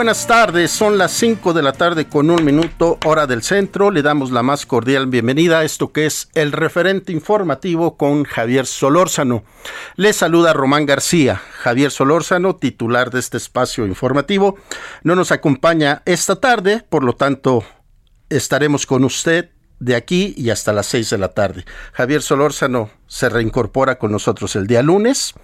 Buenas tardes, son las 5 de la tarde con un minuto hora del centro. Le damos la más cordial bienvenida a esto que es el referente informativo con Javier Solórzano. Le saluda Román García. Javier Solórzano, titular de este espacio informativo, no nos acompaña esta tarde, por lo tanto estaremos con usted de aquí y hasta las 6 de la tarde. Javier Solórzano se reincorpora con nosotros el día lunes.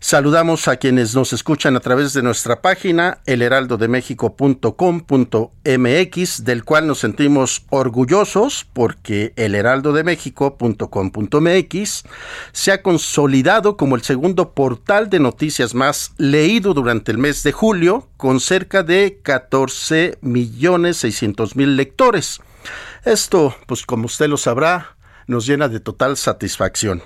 Saludamos a quienes nos escuchan a través de nuestra página elheraldodemexico.com.mx, del cual nos sentimos orgullosos porque elheraldodemexico.com.mx se ha consolidado como el segundo portal de noticias más leído durante el mes de julio, con cerca de 14 millones 600 mil lectores. Esto, pues como usted lo sabrá, nos llena de total satisfacción.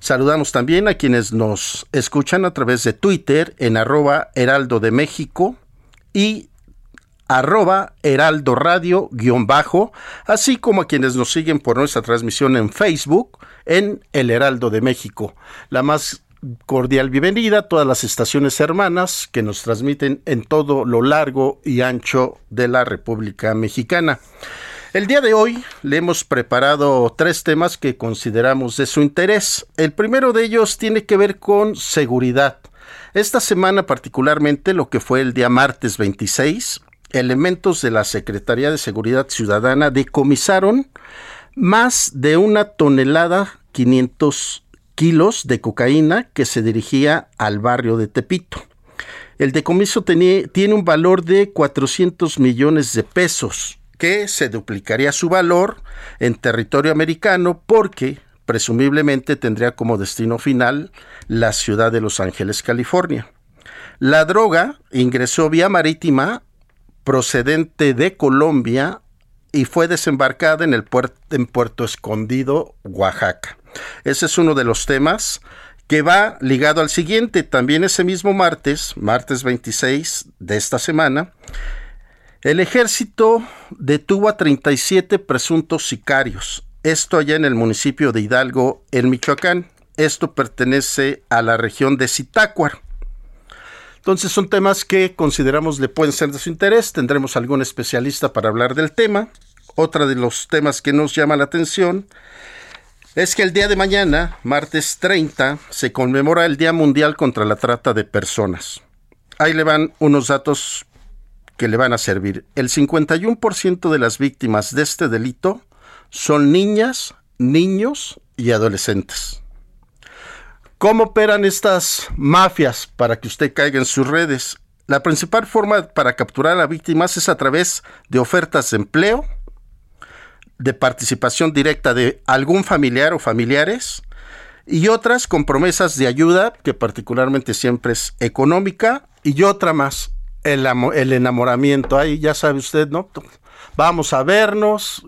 Saludamos también a quienes nos escuchan a través de Twitter en arroba heraldo de México y arroba heraldo radio guion bajo, así como a quienes nos siguen por nuestra transmisión en Facebook en El Heraldo de México. La más cordial bienvenida a todas las estaciones hermanas que nos transmiten en todo lo largo y ancho de la República Mexicana. El día de hoy le hemos preparado tres temas que consideramos de su interés. El primero de ellos tiene que ver con seguridad. Esta semana particularmente, lo que fue el día martes 26, elementos de la Secretaría de Seguridad Ciudadana decomisaron más de una tonelada 500 kilos de cocaína que se dirigía al barrio de Tepito. El decomiso tiene un valor de 400 millones de pesos que se duplicaría su valor en territorio americano porque presumiblemente tendría como destino final la ciudad de Los Ángeles, California. La droga ingresó vía marítima procedente de Colombia y fue desembarcada en el en Puerto Escondido, Oaxaca. Ese es uno de los temas que va ligado al siguiente. También ese mismo martes, martes 26 de esta semana, el ejército detuvo a 37 presuntos sicarios. Esto allá en el municipio de Hidalgo, en Michoacán. Esto pertenece a la región de Zitácuaro. Entonces son temas que consideramos le pueden ser de su interés. Tendremos algún especialista para hablar del tema. Otra de los temas que nos llama la atención es que el día de mañana, martes 30, se conmemora el Día Mundial contra la Trata de Personas. Ahí le van unos datos que le van a servir. El 51% de las víctimas de este delito son niñas, niños y adolescentes. ¿Cómo operan estas mafias para que usted caiga en sus redes? La principal forma para capturar a víctimas es a través de ofertas de empleo, de participación directa de algún familiar o familiares y otras con promesas de ayuda, que particularmente siempre es económica, y otra más, el, enamoramiento. Ahí ya sabe usted, ¿no? Vamos a vernos,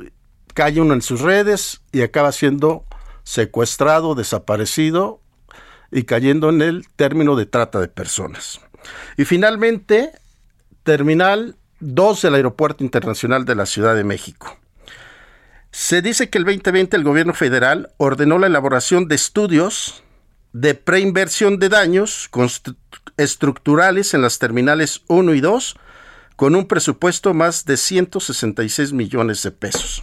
cae uno en sus redes y acaba siendo secuestrado, desaparecido y cayendo en el término de trata de personas. Y finalmente, Terminal 2 del Aeropuerto Internacional de la Ciudad de México. Se dice que el 2020 el gobierno federal ordenó la elaboración de estudios de preinversión de daños estructurales en las terminales 1 y 2 con un presupuesto más de 166 millones de pesos.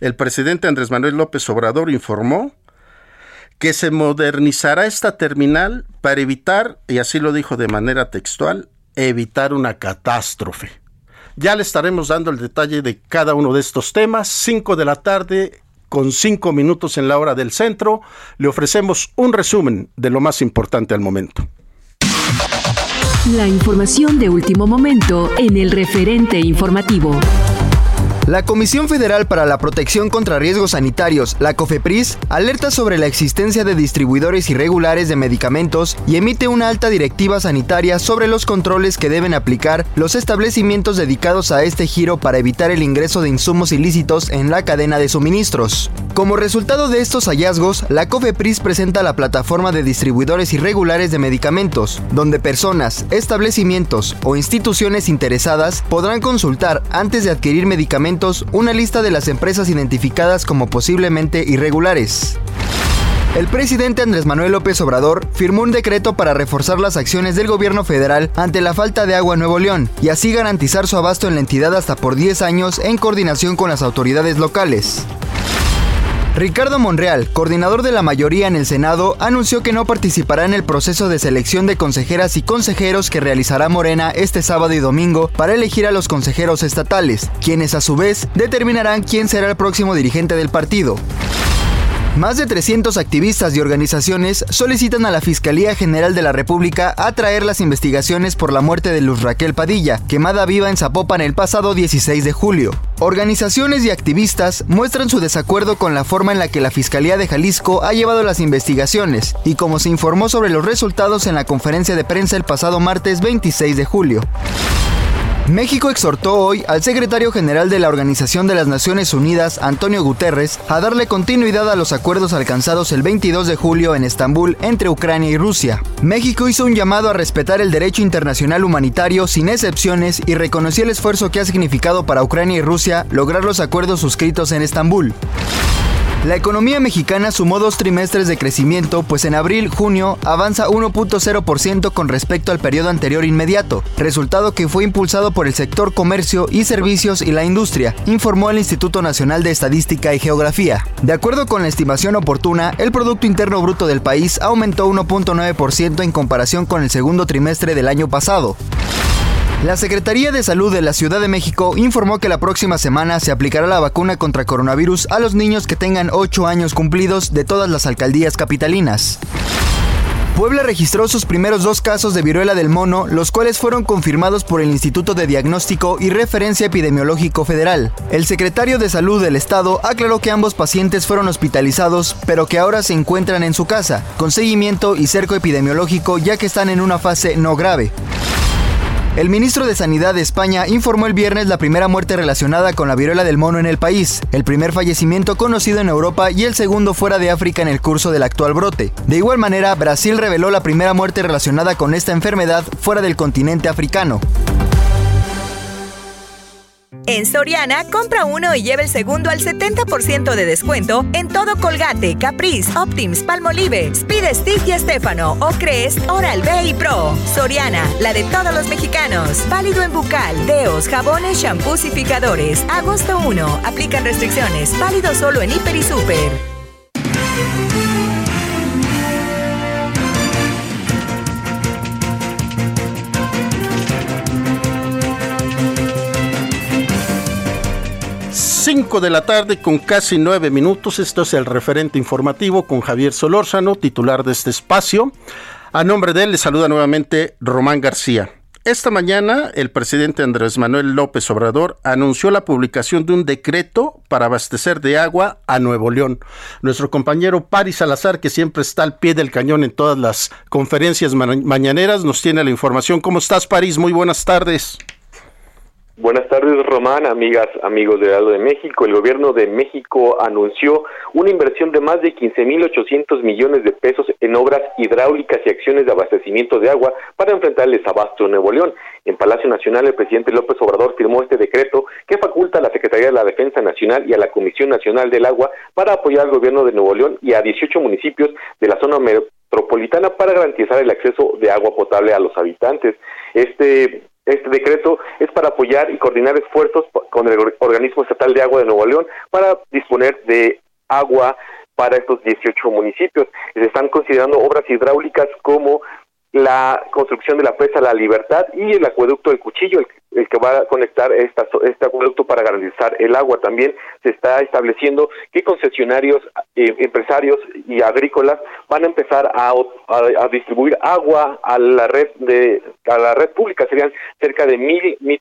El presidente Andrés Manuel López Obrador informó que se modernizará esta terminal para evitar, y así lo dijo de manera textual, evitar una catástrofe. Ya le estaremos dando el detalle de cada uno de estos temas. 5 de la tarde, con 5 minutos en la hora del centro, le ofrecemos un resumen de lo más importante al momento. La información de último momento en el referente informativo. La Comisión Federal para la Protección contra Riesgos Sanitarios, la COFEPRIS, alerta sobre la existencia de distribuidores irregulares de medicamentos y emite una alta directiva sanitaria sobre los controles que deben aplicar los establecimientos dedicados a este giro para evitar el ingreso de insumos ilícitos en la cadena de suministros. Como resultado de estos hallazgos, la COFEPRIS presenta la plataforma de distribuidores irregulares de medicamentos, donde personas, establecimientos o instituciones interesadas podrán consultar antes de adquirir medicamentos una lista de las empresas identificadas como posiblemente irregulares. El presidente Andrés Manuel López Obrador firmó un decreto para reforzar las acciones del gobierno federal ante la falta de agua en Nuevo León y así garantizar su abasto en la entidad hasta por 10 años en coordinación con las autoridades locales. Ricardo Monreal, coordinador de la mayoría en el Senado, anunció que no participará en el proceso de selección de consejeras y consejeros que realizará Morena este sábado y domingo para elegir a los consejeros estatales, quienes a su vez determinarán quién será el próximo dirigente del partido. Más de 300 activistas y organizaciones solicitan a la Fiscalía General de la República atraer las investigaciones por la muerte de Luz Raquel Padilla, quemada viva en Zapopan el pasado 16 de julio. Organizaciones y activistas muestran su desacuerdo con la forma en la que la Fiscalía de Jalisco ha llevado las investigaciones y como se informó sobre los resultados en la conferencia de prensa el pasado martes 26 de julio. México exhortó hoy al secretario general de la Organización de las Naciones Unidas, Antonio Guterres, a darle continuidad a los acuerdos alcanzados el 22 de julio en Estambul entre Ucrania y Rusia. México hizo un llamado a respetar el derecho internacional humanitario sin excepciones y reconoció el esfuerzo que ha significado para Ucrania y Rusia lograr los acuerdos suscritos en Estambul. La economía mexicana sumó dos trimestres de crecimiento, pues en abril-junio avanza 1.0% con respecto al periodo anterior inmediato, resultado que fue impulsado por el sector comercio y servicios y la industria, informó el Instituto Nacional de Estadística y Geografía. De acuerdo con la estimación oportuna, el Producto Interno Bruto del país aumentó 1.9% en comparación con el segundo trimestre del año pasado. La Secretaría de Salud de la Ciudad de México informó que la próxima semana se aplicará la vacuna contra coronavirus a los niños que tengan 8 años cumplidos de todas las alcaldías capitalinas. Puebla registró sus primeros dos casos de viruela del mono, los cuales fueron confirmados por el Instituto de Diagnóstico y Referencia Epidemiológico Federal. El secretario de Salud del Estado aclaró que ambos pacientes fueron hospitalizados, pero que ahora se encuentran en su casa, con seguimiento y cerco epidemiológico ya que están en una fase no grave. El ministro de Sanidad de España informó el viernes la primera muerte relacionada con la viruela del mono en el país, el primer fallecimiento conocido en Europa y el segundo fuera de África en el curso del actual brote. De igual manera, Brasil reveló la primera muerte relacionada con esta enfermedad fuera del continente africano. En Soriana, compra uno y lleva el segundo al 70% de descuento en todo Colgate, Caprice, Optims, Palmolive, Speed Stick y Estefano o Crest, Oral B y Pro. Soriana, la de todos los mexicanos. Válido en bucal, deos, jabones, shampoos y picadores. Agosto 1. Aplican restricciones. Válido solo en Hiper y Super. 5 de la tarde con casi 9 minutos. Esto es el referente informativo con Javier Solórzano, titular de este espacio. A nombre de él le saluda nuevamente Román García. Esta mañana el presidente Andrés Manuel López Obrador anunció la publicación de un decreto para abastecer de agua a Nuevo León. Nuestro compañero Paris Salazar, que siempre está al pie del cañón en todas las conferencias mañaneras, nos tiene la información. ¿Cómo estás, París? Muy buenas tardes. Buenas tardes, Román, amigas, amigos de Aldo de México. El gobierno de México anunció una inversión de más de 15.800 millones de pesos en obras hidráulicas y acciones de abastecimiento de agua para enfrentar el desabasto en Nuevo León. En Palacio Nacional, el presidente López Obrador firmó este decreto que faculta a la Secretaría de la Defensa Nacional y a la Comisión Nacional del Agua para apoyar al gobierno de Nuevo León y a 18 municipios de la zona metropolitana para garantizar el acceso de agua potable a los habitantes. Este este decreto es para apoyar y coordinar esfuerzos con el Organismo Estatal de Agua de Nuevo León para disponer de agua para estos 18 municipios. Se están considerando obras hidráulicas como la construcción de la presa La Libertad y el acueducto del Cuchillo, el, que va a conectar esta, este acueducto para garantizar el agua. También se está estableciendo que concesionarios, eh, empresarios y agrícolas van a empezar a, a, distribuir agua a la red de a la red pública. Serían cerca de mil, mil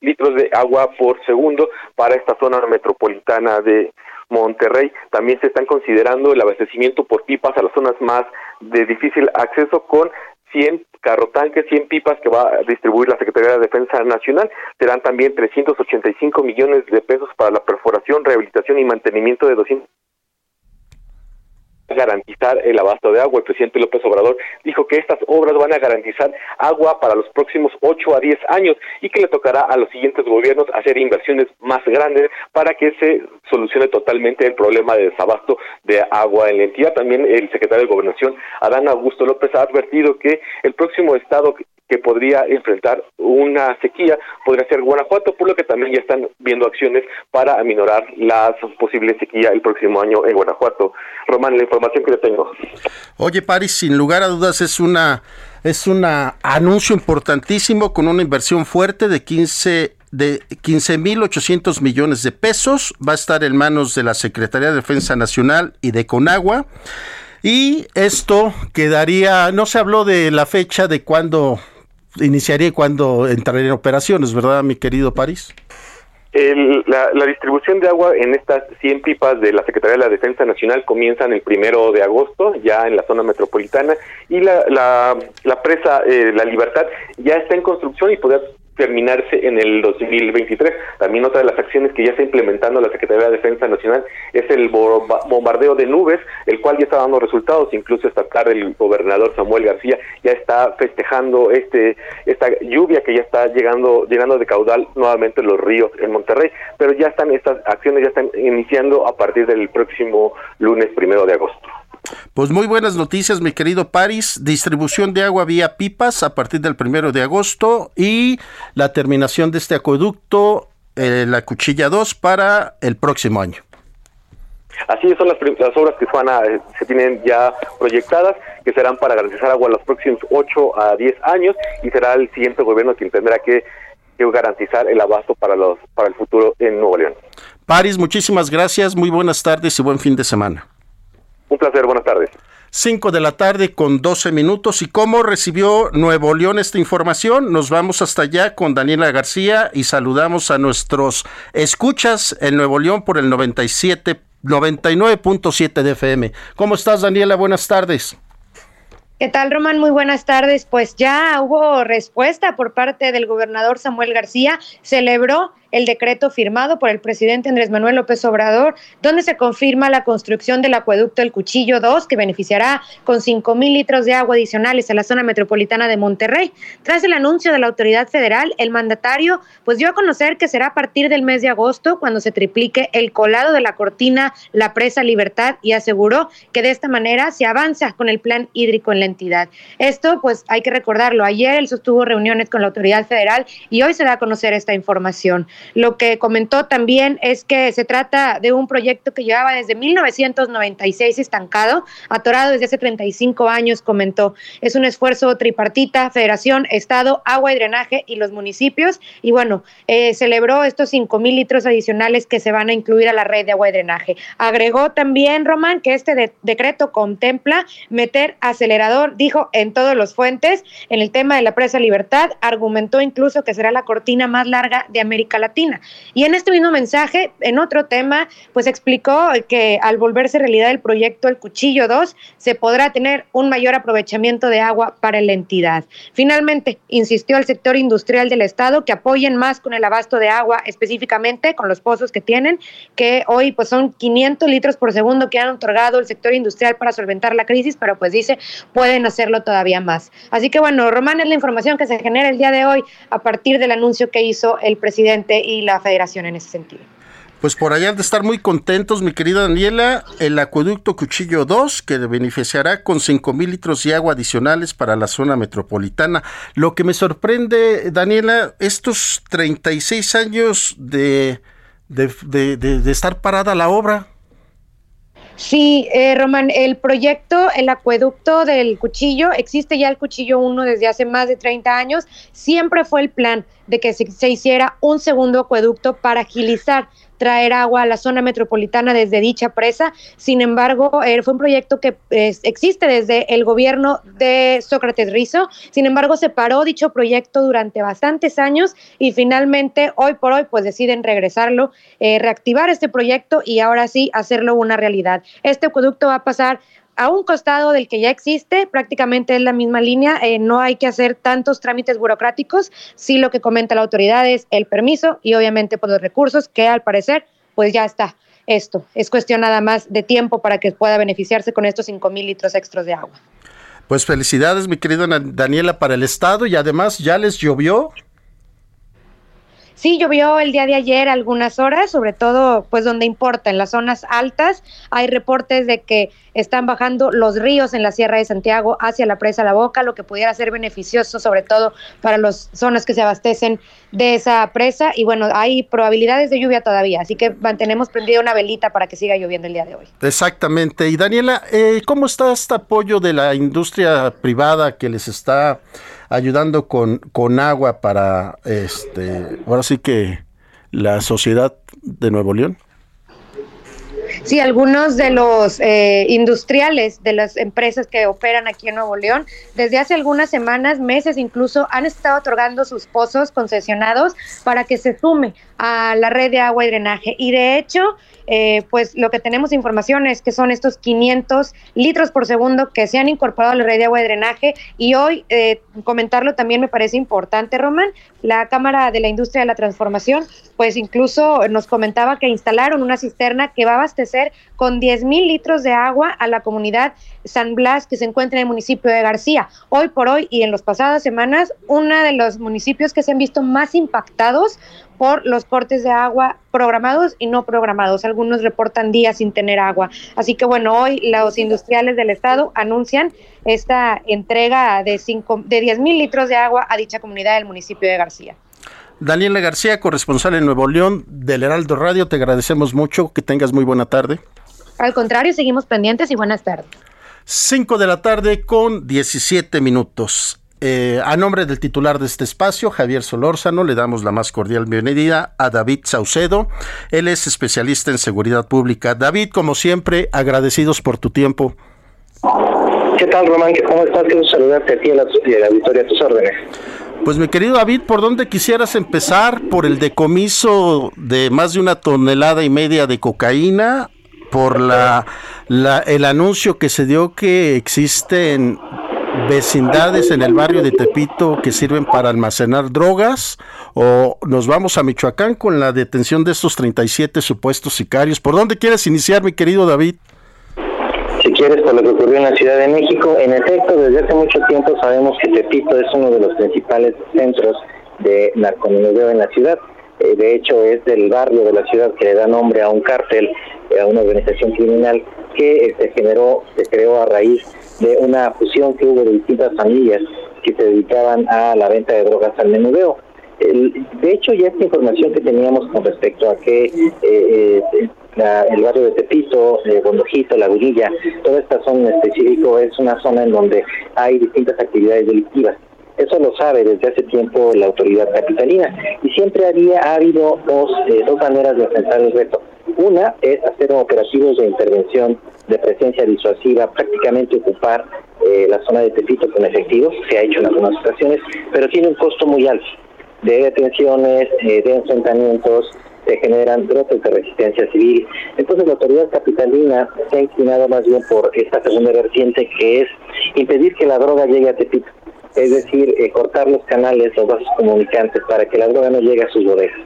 litros de agua por segundo para esta zona metropolitana de Monterrey. También se están considerando el abastecimiento por pipas a las zonas más de difícil acceso con 100 carrotanques, 100 pipas que va a distribuir la Secretaría de Defensa Nacional. Serán también 385 millones de pesos para la perforación, rehabilitación y mantenimiento de 200 garantizar el abasto de agua. El presidente López Obrador dijo que estas obras van a garantizar agua para los próximos 8 a 10 años y que le tocará a los siguientes gobiernos hacer inversiones más grandes para que se solucione totalmente el problema de desabasto de agua en la entidad. También el secretario de Gobernación, Adán Augusto López, ha advertido que el próximo estado que podría enfrentar una sequía podría ser Guanajuato, por lo que también ya están viendo acciones para aminorar las posibles sequía el próximo año en Guanajuato. Román, la información que le tengo. Oye, París, sin lugar a dudas es una es un anuncio importantísimo con una inversión fuerte de 15 de 15.800 millones de pesos. Va a estar en manos de la Secretaría de Defensa Nacional y de Conagua. Y esto quedaría, no se habló de la fecha de cuándo iniciaría cuando entraría en operaciones, ¿verdad, mi querido París? la, distribución de agua en estas 100 pipas de la Secretaría de la Defensa Nacional comienzan el primero de agosto, ya en la zona metropolitana, y la, la, presa eh, La Libertad ya está en construcción y podría terminarse en el 2023. También otra de las acciones que ya está implementando la Secretaría de Defensa Nacional es el bombardeo de nubes, el cual ya está dando resultados. Incluso esta tarde el gobernador Samuel García ya está festejando este esta lluvia que ya está llegando llenando de caudal nuevamente los ríos en Monterrey. Pero ya están estas acciones ya están iniciando a partir del próximo lunes primero de agosto. Pues muy buenas noticias, mi querido Paris. Distribución de agua vía pipas a partir del primero de agosto y la terminación de este acueducto, eh, la cuchilla 2, para el próximo año. Así son las, obras que van se tienen ya proyectadas, que serán para garantizar agua en los próximos 8 a 10 años y será el siguiente gobierno quien tendrá que, que garantizar el abasto para, los, para el futuro en Nuevo León. Paris, muchísimas gracias, muy buenas tardes y buen fin de semana. Un placer, buenas tardes. 5 de la tarde con 12 minutos. ¿Y cómo recibió Nuevo León esta información? Nos vamos hasta allá con Daniela García y saludamos a nuestros escuchas en Nuevo León por el 97 99.7 de FM. ¿Cómo estás, Daniela? Buenas tardes. ¿Qué tal, Román? Muy buenas tardes. Pues ya hubo respuesta por parte del gobernador Samuel García. Celebró el decreto firmado por el presidente Andrés Manuel López Obrador, donde se confirma la construcción del acueducto El Cuchillo 2, que beneficiará con 5 mil litros de agua adicionales a la zona metropolitana de Monterrey. Tras el anuncio de la autoridad federal, el mandatario pues dio a conocer que será a partir del mes de agosto cuando se triplique el colado de la cortina La Presa Libertad y aseguró que de esta manera se avanza con el plan hídrico en la entidad. Esto pues hay que recordarlo. Ayer él sostuvo reuniones con la autoridad federal y hoy se da a conocer esta información. Lo que comentó también es que se trata de un proyecto que llevaba desde 1996 estancado, atorado desde hace 35 años, comentó. Es un esfuerzo tripartita, Federación, Estado, Agua y Drenaje y los municipios. Y bueno, eh, celebró estos 5 mil litros adicionales que se van a incluir a la red de agua y drenaje. Agregó también, Román, que este decreto contempla meter acelerador, dijo, en todos los fuentes. En el tema de la presa Libertad, argumentó incluso que será la cortina más larga de América Latina Y en este mismo mensaje, en otro tema, pues explicó que al volverse realidad el proyecto El Cuchillo 2, se podrá tener un mayor aprovechamiento de agua para la entidad. Finalmente, insistió al sector industrial del Estado que apoyen más con el abasto de agua, específicamente con los pozos que tienen, que hoy pues son 500 litros por segundo que han otorgado el sector industrial para solventar la crisis, pero pues dice, pueden hacerlo todavía más. Así que bueno, Román es la información que se genera el día de hoy a partir del anuncio que hizo el presidente y la federación en ese sentido. Pues por allá han de estar muy contentos, mi querida Daniela, el acueducto Cuchillo 2, que beneficiará con 5 mil litros de agua adicionales para la zona metropolitana. Lo que me sorprende, Daniela, estos 36 años de, de, de, de estar parada la obra. Sí, eh, Román, el proyecto, el acueducto del cuchillo, existe ya el cuchillo 1 desde hace más de 30 años, siempre fue el plan de que se, se hiciera un segundo acueducto para agilizar traer agua a la zona metropolitana desde dicha presa. Sin embargo, eh, fue un proyecto que eh, existe desde el gobierno de Sócrates Rizo. Sin embargo, se paró dicho proyecto durante bastantes años y finalmente, hoy por hoy, pues deciden regresarlo, eh, reactivar este proyecto y ahora sí hacerlo una realidad. Este acueducto va a pasar a un costado del que ya existe, prácticamente es la misma línea, eh, no hay que hacer tantos trámites burocráticos, sí lo que comenta la autoridad es el permiso y obviamente por pues, los recursos que al parecer pues ya está esto. Es cuestión nada más de tiempo para que pueda beneficiarse con estos 5 mil litros extras de agua. Pues felicidades mi querida Daniela para el estado y además ya les llovió. Sí, llovió el día de ayer algunas horas, sobre todo pues donde importa, en las zonas altas. Hay reportes de que están bajando los ríos en la Sierra de Santiago hacia la presa La Boca, lo que pudiera ser beneficioso sobre todo para las zonas que se abastecen de esa presa. Y bueno, hay probabilidades de lluvia todavía, así que mantenemos prendida una velita para que siga lloviendo el día de hoy. Exactamente. Y Daniela, eh, ¿cómo está este apoyo de la industria privada que les está ayudando con, con agua para, este, ahora sí que la sociedad de Nuevo León? Sí, algunos de los eh, industriales de las empresas que operan aquí en Nuevo León, desde hace algunas semanas, meses incluso, han estado otorgando sus pozos concesionados para que se sume a la red de agua y drenaje. Y de hecho, eh, pues lo que tenemos información es que son estos 500 litros por segundo que se han incorporado a la red de agua y drenaje. Y hoy eh, comentarlo también me parece importante, Román. La Cámara de la Industria de la Transformación, pues incluso nos comentaba que instalaron una cisterna que va a abastecer con 10 mil litros de agua a la comunidad San Blas que se encuentra en el municipio de García. Hoy por hoy y en las pasadas semanas, uno de los municipios que se han visto más impactados por los cortes de agua programados y no programados. Algunos reportan días sin tener agua. Así que bueno, hoy los industriales del estado anuncian esta entrega de, cinco, de 10 mil litros de agua a dicha comunidad del municipio de García. Daniela García, corresponsal en Nuevo León del Heraldo Radio, te agradecemos mucho, que tengas muy buena tarde. Al contrario, seguimos pendientes y buenas tardes. 5 de la tarde con 17 minutos. Eh, a nombre del titular de este espacio, Javier Solórzano, le damos la más cordial bienvenida a David Saucedo. Él es especialista en seguridad pública. David, como siempre, agradecidos por tu tiempo. ¿Qué tal, Román? ¿Cómo estás? Quiero saludarte a ti y a la, a tus órdenes. Pues mi querido David, ¿por dónde quisieras empezar? ¿Por el decomiso de más de una tonelada y media de cocaína? ¿Por la, la el anuncio que se dio que existen vecindades en el barrio de Tepito que sirven para almacenar drogas o nos vamos a Michoacán con la detención de estos 37 supuestos sicarios. ¿Por dónde quieres iniciar, mi querido David? Si quieres, por lo que ocurrió en la Ciudad de México, en efecto, desde hace mucho tiempo sabemos que Tepito es uno de los principales centros de narcomenudeo en la ciudad. Eh, de hecho, es del barrio de la ciudad que le da nombre a un cártel, a una organización criminal que se generó, se creó a raíz de una fusión que hubo de distintas familias que se dedicaban a la venta de drogas al menudeo. De hecho, ya esta información que teníamos con respecto a que eh, eh, el barrio de Tepito, eh, Bondojito, La Gurilla, toda esta zona en específico es una zona en donde hay distintas actividades delictivas. Eso lo sabe desde hace tiempo la autoridad capitalina y siempre había ha habido dos, eh, dos maneras de enfrentar el reto. Una es hacer operativos de intervención de presencia disuasiva, prácticamente ocupar eh, la zona de Tepito con efectivos, se ha hecho en algunas ocasiones, pero tiene un costo muy alto. De detenciones, de enfrentamientos, se generan brotes de resistencia civil. Entonces la autoridad capitalina se ha inclinado más bien por esta segunda vertiente que es impedir que la droga llegue a Tepito, es decir, eh, cortar los canales, los vasos comunicantes para que la droga no llegue a sus bodegas.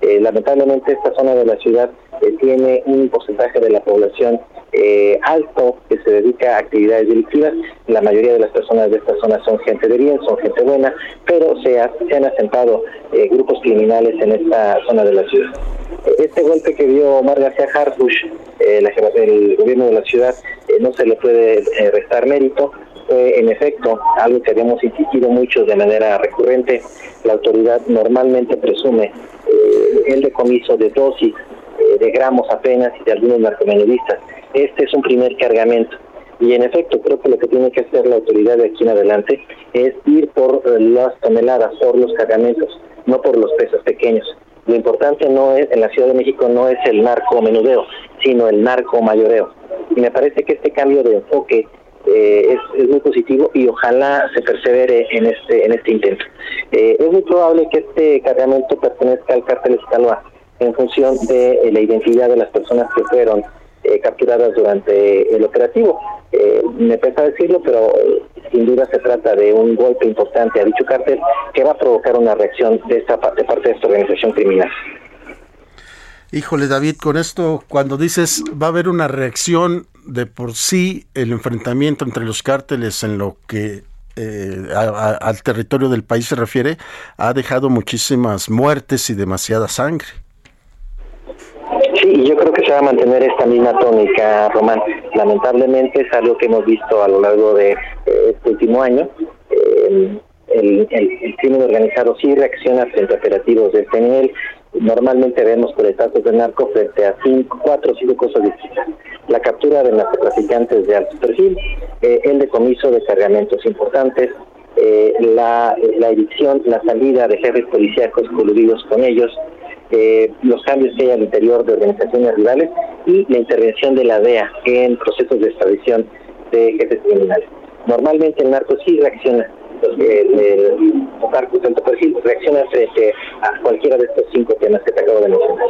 Eh, lamentablemente esta zona de la ciudad eh, tiene un porcentaje de la población eh, alto que se dedica a actividades delictivas. La mayoría de las personas de esta zona son gente de bien, son gente buena, pero se, han asentado grupos criminales en esta zona de la ciudad. Este golpe que dio Omar García Harfush, el gobierno de la ciudad, no se le puede restar mérito, en efecto algo que habíamos insistido mucho de manera recurrente. La autoridad normalmente presume eh, el decomiso de dosis eh, de gramos apenas y de algunos narcomenudistas. Este es un primer cargamento. Y en efecto, creo que lo que tiene que hacer la autoridad de aquí en adelante es ir por eh, las toneladas, por los cargamentos, no por los pesos pequeños. Lo importante no es, en la Ciudad de México no es el narco menudeo, sino el narco mayoreo. Y me parece que este cambio de enfoque eh, es, muy positivo y ojalá se persevere en este en este intento. Eh, es muy probable que este cargamento pertenezca al cártel Sinaloa en función de eh, la identidad de las personas que fueron capturadas durante el operativo. me pesa decirlo, pero sin duda se trata de un golpe importante a dicho cártel que va a provocar una reacción de esta parte, de parte de esta organización criminal. Híjole, David, con esto, cuando dices va a haber una reacción de por sí, el enfrentamiento entre los cárteles en lo que eh, al territorio del país se refiere, ha dejado muchísimas muertes y demasiada sangre. Sí, yo creo que se va a mantener esta misma tónica, Román. Lamentablemente es algo que hemos visto a lo largo de este último año. Eh, el, crimen organizado sí reacciona frente a operativos de este nivel. Normalmente vemos por estatus de narco frente a cinco, cuatro o cinco cosas distintas. La captura de narcotraficantes de alto perfil, eh, el decomiso de cargamentos importantes, eh, la, la la salida de jefes policíacos coludidos con ellos, eh, los cambios que hay al interior de organizaciones rivales y la intervención de la DEA en procesos de extradición de jefes criminales. Normalmente el narco sí reacciona el narco de alto perfil reacciona frente a cualquiera de estos cinco temas que te acabo de mencionar.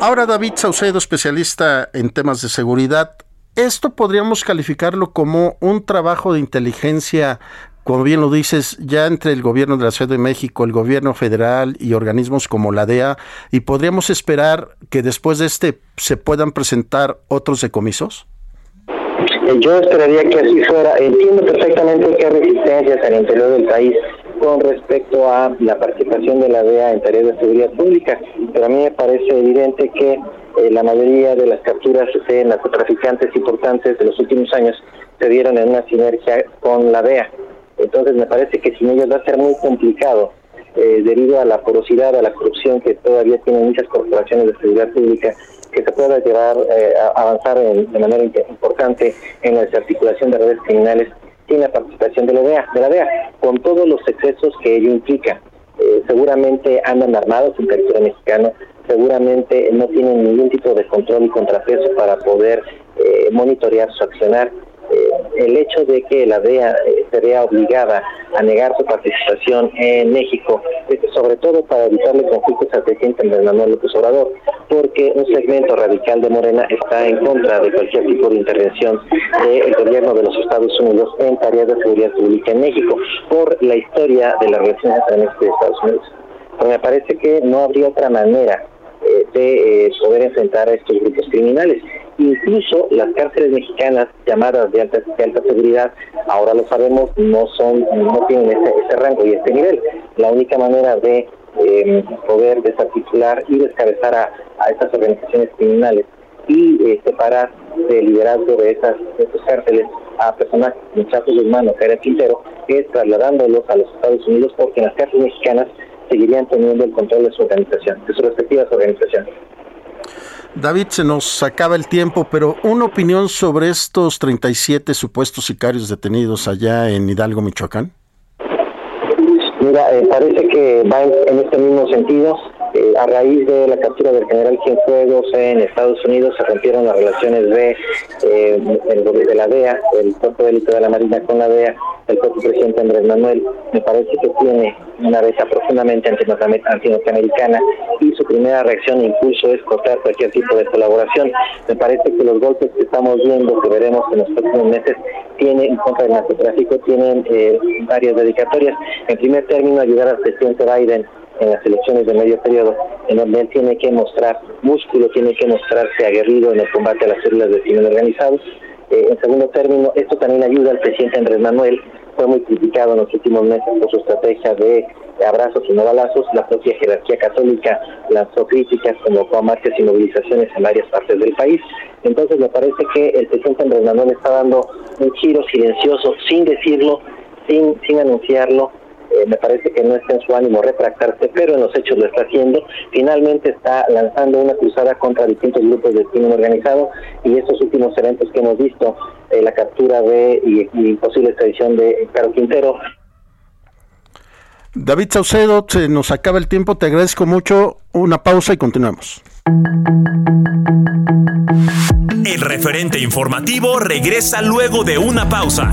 Ahora David Saucedo, especialista en temas de seguridad, esto podríamos calificarlo como un trabajo de inteligencia como bien lo dices, ya entre el gobierno de la Ciudad de México, el gobierno federal y organismos como la DEA, y podríamos esperar que después de este se puedan presentar otros decomisos? Yo esperaría que así fuera. Entiendo perfectamente que hay resistencias al interior del país con respecto a la participación de la DEA en tareas de seguridad pública, pero a mí me parece evidente que eh, la mayoría de las capturas de narcotraficantes importantes de los últimos años se dieron en una sinergia con la DEA. Entonces me parece que sin ellos va a ser muy complicado eh, debido a la porosidad, a la corrupción que todavía tienen muchas corporaciones de seguridad pública que se pueda llevar eh, avanzar de manera importante en la desarticulación de redes criminales sin la participación de la DEA, de la DEA con todos los excesos que ello implica. Eh, seguramente andan armados en territorio mexicano, seguramente no tienen ningún tipo de control y contrapeso para poder eh, monitorear su accionar el hecho de que la DEA sería obligada a negar su participación en México, sobre todo para evitarle conflictos al presidente Manuel López Obrador, porque un segmento radical de Morena está en contra de cualquier tipo de intervención del gobierno de los Estados Unidos en tareas de seguridad pública en México, por la historia de las relaciones entre México y Estados Unidos. Pero me parece que no habría otra manera eh, de poder enfrentar a estos grupos criminales. Incluso las cárceles mexicanas llamadas de alta, de alta seguridad, ahora lo sabemos, no son, no tienen ese, rango y este nivel. La única manera de eh, poder desarticular y descabezar a, estas organizaciones criminales y eh, separar del liderazgo de esas estos cárceles a personas como Chapo Guzmán o Karen Quintero es trasladándolos a los Estados Unidos porque en las cárceles mexicanas seguirían teniendo el control de su organización, de sus respectivas organizaciones. David, se nos acaba el tiempo, pero una opinión sobre estos 37 supuestos sicarios detenidos allá en Hidalgo, Michoacán. Mira, eh, parece que va en, este mismo sentido. Eh, a raíz de la captura del general Cienfuegos en Estados Unidos se rompieron las relaciones de, eh, de la DEA, el cuerpo de élite de la Marina con la DEA, el propio presidente Andrés Manuel, me parece que tiene una beta profundamente anti-norteamericana y su primera reacción e impulso es cortar cualquier tipo de colaboración. Me parece que los golpes que estamos viendo, que veremos en los próximos meses, tienen en contra del narcotráfico, tienen eh, varias dedicatorias. En primer término, ayudar al presidente Biden en las elecciones de medio periodo, en donde él tiene que mostrar músculo, tiene que mostrarse aguerrido en el combate a las células de crimen organizado. Eh, en segundo término, esto también ayuda al presidente Andrés Manuel, fue muy criticado en los últimos meses por su estrategia de abrazos y no balazos. La propia jerarquía católica lanzó críticas, convocó a marchas y movilizaciones en varias partes del país. Entonces me parece que el presidente Andrés Manuel está dando un giro silencioso, sin decirlo, sin, sin anunciarlo, eh, me parece que no está en su ánimo retractarse, pero en los hechos lo está haciendo. Finalmente está lanzando una cruzada contra distintos grupos de crimen organizado y estos últimos eventos que hemos visto, eh, la captura de y, posible extradición de Caro Quintero. David Saucedo, se nos acaba el tiempo, te agradezco mucho. Una pausa y continuamos. El referente informativo regresa luego de una pausa.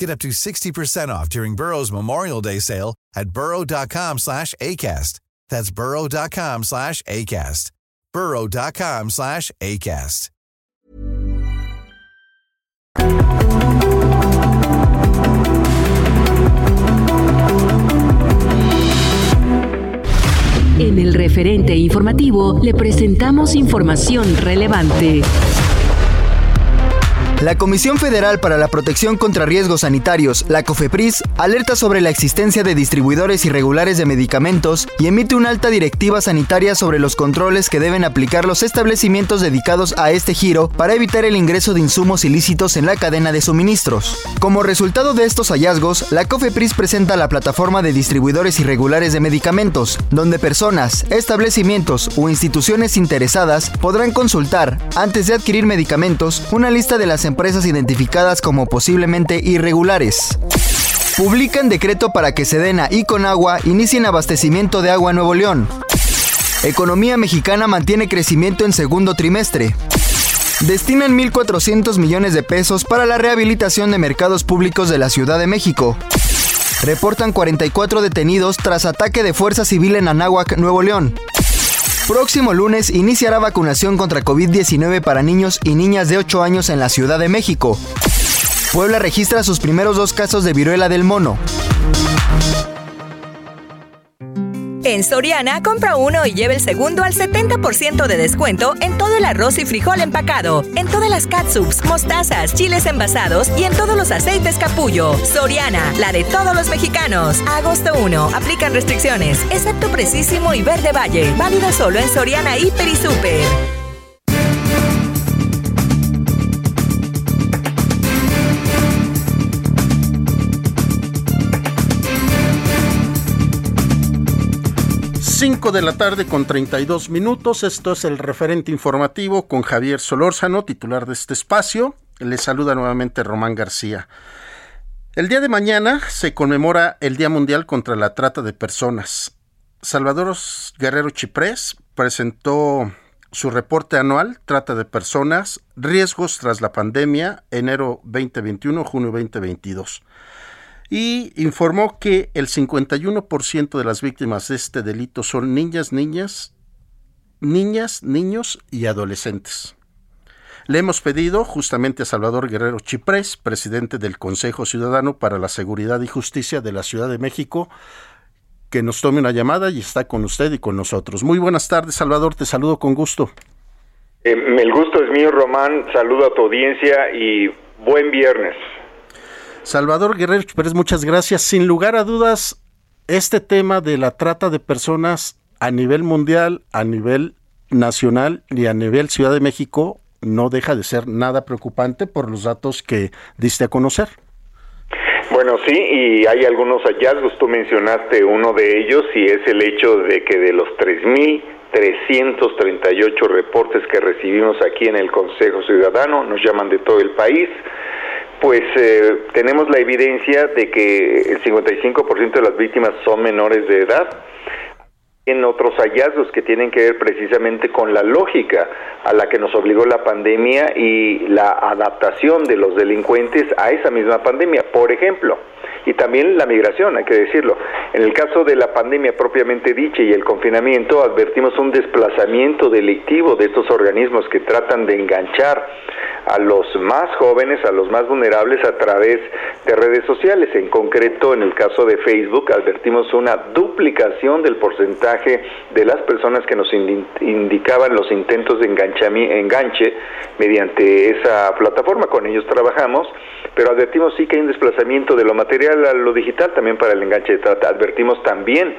Get up to 60% off during Burrow's Memorial Day sale at burrow.com slash ACAST. That's burrow.com slash ACAST. burrow.com slash ACAST. En el referente informativo le presentamos información relevante. La Comisión Federal para la Protección contra Riesgos Sanitarios, la COFEPRIS, alerta sobre la existencia de distribuidores irregulares de medicamentos y emite una alta directiva sanitaria sobre los controles que deben aplicar los establecimientos dedicados a este giro para evitar el ingreso de insumos ilícitos en la cadena de suministros. Como resultado de estos hallazgos, la COFEPRIS presenta la plataforma de distribuidores irregulares de medicamentos, donde personas, establecimientos o instituciones interesadas podrán consultar, antes de adquirir medicamentos, una lista de las empresas identificadas como posiblemente irregulares. Publican decreto para que Sedena y Conagua inicien abastecimiento de agua en Nuevo León. Economía mexicana mantiene crecimiento en segundo trimestre. Destinan 1.400 millones de pesos para la rehabilitación de mercados públicos de la Ciudad de México. Reportan 44 detenidos tras ataque de fuerza civil en Anáhuac, Nuevo León. Próximo lunes iniciará vacunación contra COVID-19 para niños y niñas de 8 años en la Ciudad de México. Puebla registra sus primeros dos casos de viruela del mono. En Soriana, compra uno y lleve el segundo al 70% de descuento en todo el arroz y frijol empacado, en todas las catsups, mostazas, chiles envasados y en todos los aceites capullo. Soriana, la de todos los mexicanos. Agosto 1, aplican restricciones, excepto Precisísimo y Verde Valle. Válido solo en Soriana Hiper y Super. 5 de la tarde con 32 minutos. Esto es el referente informativo con Javier Solórzano, titular de este espacio. Le saluda nuevamente Román García. El día de mañana se conmemora el Día Mundial contra la Trata de Personas. Salvador Guerrero Chiprés presentó su reporte anual Trata de Personas, Riesgos tras la pandemia, enero 2021, junio 2022 y informó que el 51% de las víctimas de este delito son niñas, niñas, niñas, niños y adolescentes. Le hemos pedido justamente a Salvador Guerrero Chiprés, presidente del Consejo Ciudadano para la Seguridad y Justicia de la Ciudad de México, que nos tome una llamada y está con usted y con nosotros. Muy buenas tardes, Salvador, te saludo con gusto. Eh, el gusto es mío, Román. Saludo a tu audiencia y Buen viernes. Salvador Guerrero Pérez, muchas gracias. Sin lugar a dudas, este tema de la trata de personas a nivel mundial, a nivel nacional y a nivel Ciudad de México no deja de ser nada preocupante por los datos que diste a conocer. Bueno, sí, y hay algunos hallazgos. Tú mencionaste uno de ellos y es el hecho de que de los 3.338 reportes que recibimos aquí en el Consejo Ciudadano, nos llaman de todo el país, pues eh, tenemos la evidencia de que el 55% de las víctimas son menores de edad en otros hallazgos que tienen que ver precisamente con la lógica a la que nos obligó la pandemia y la adaptación de los delincuentes a esa misma pandemia. Por ejemplo, y también la migración, hay que decirlo. En el caso de la pandemia propiamente dicha y el confinamiento, advertimos un desplazamiento delictivo de estos organismos que tratan de enganchar a los más jóvenes, a los más vulnerables a través de redes sociales. En concreto, en el caso de Facebook, advertimos una duplicación del porcentaje de las personas que nos indicaban los intentos de enganche mediante esa plataforma. Con ellos trabajamos, pero advertimos sí que hay un desplazamiento de lo material lo digital también para el enganche de trata. Advertimos también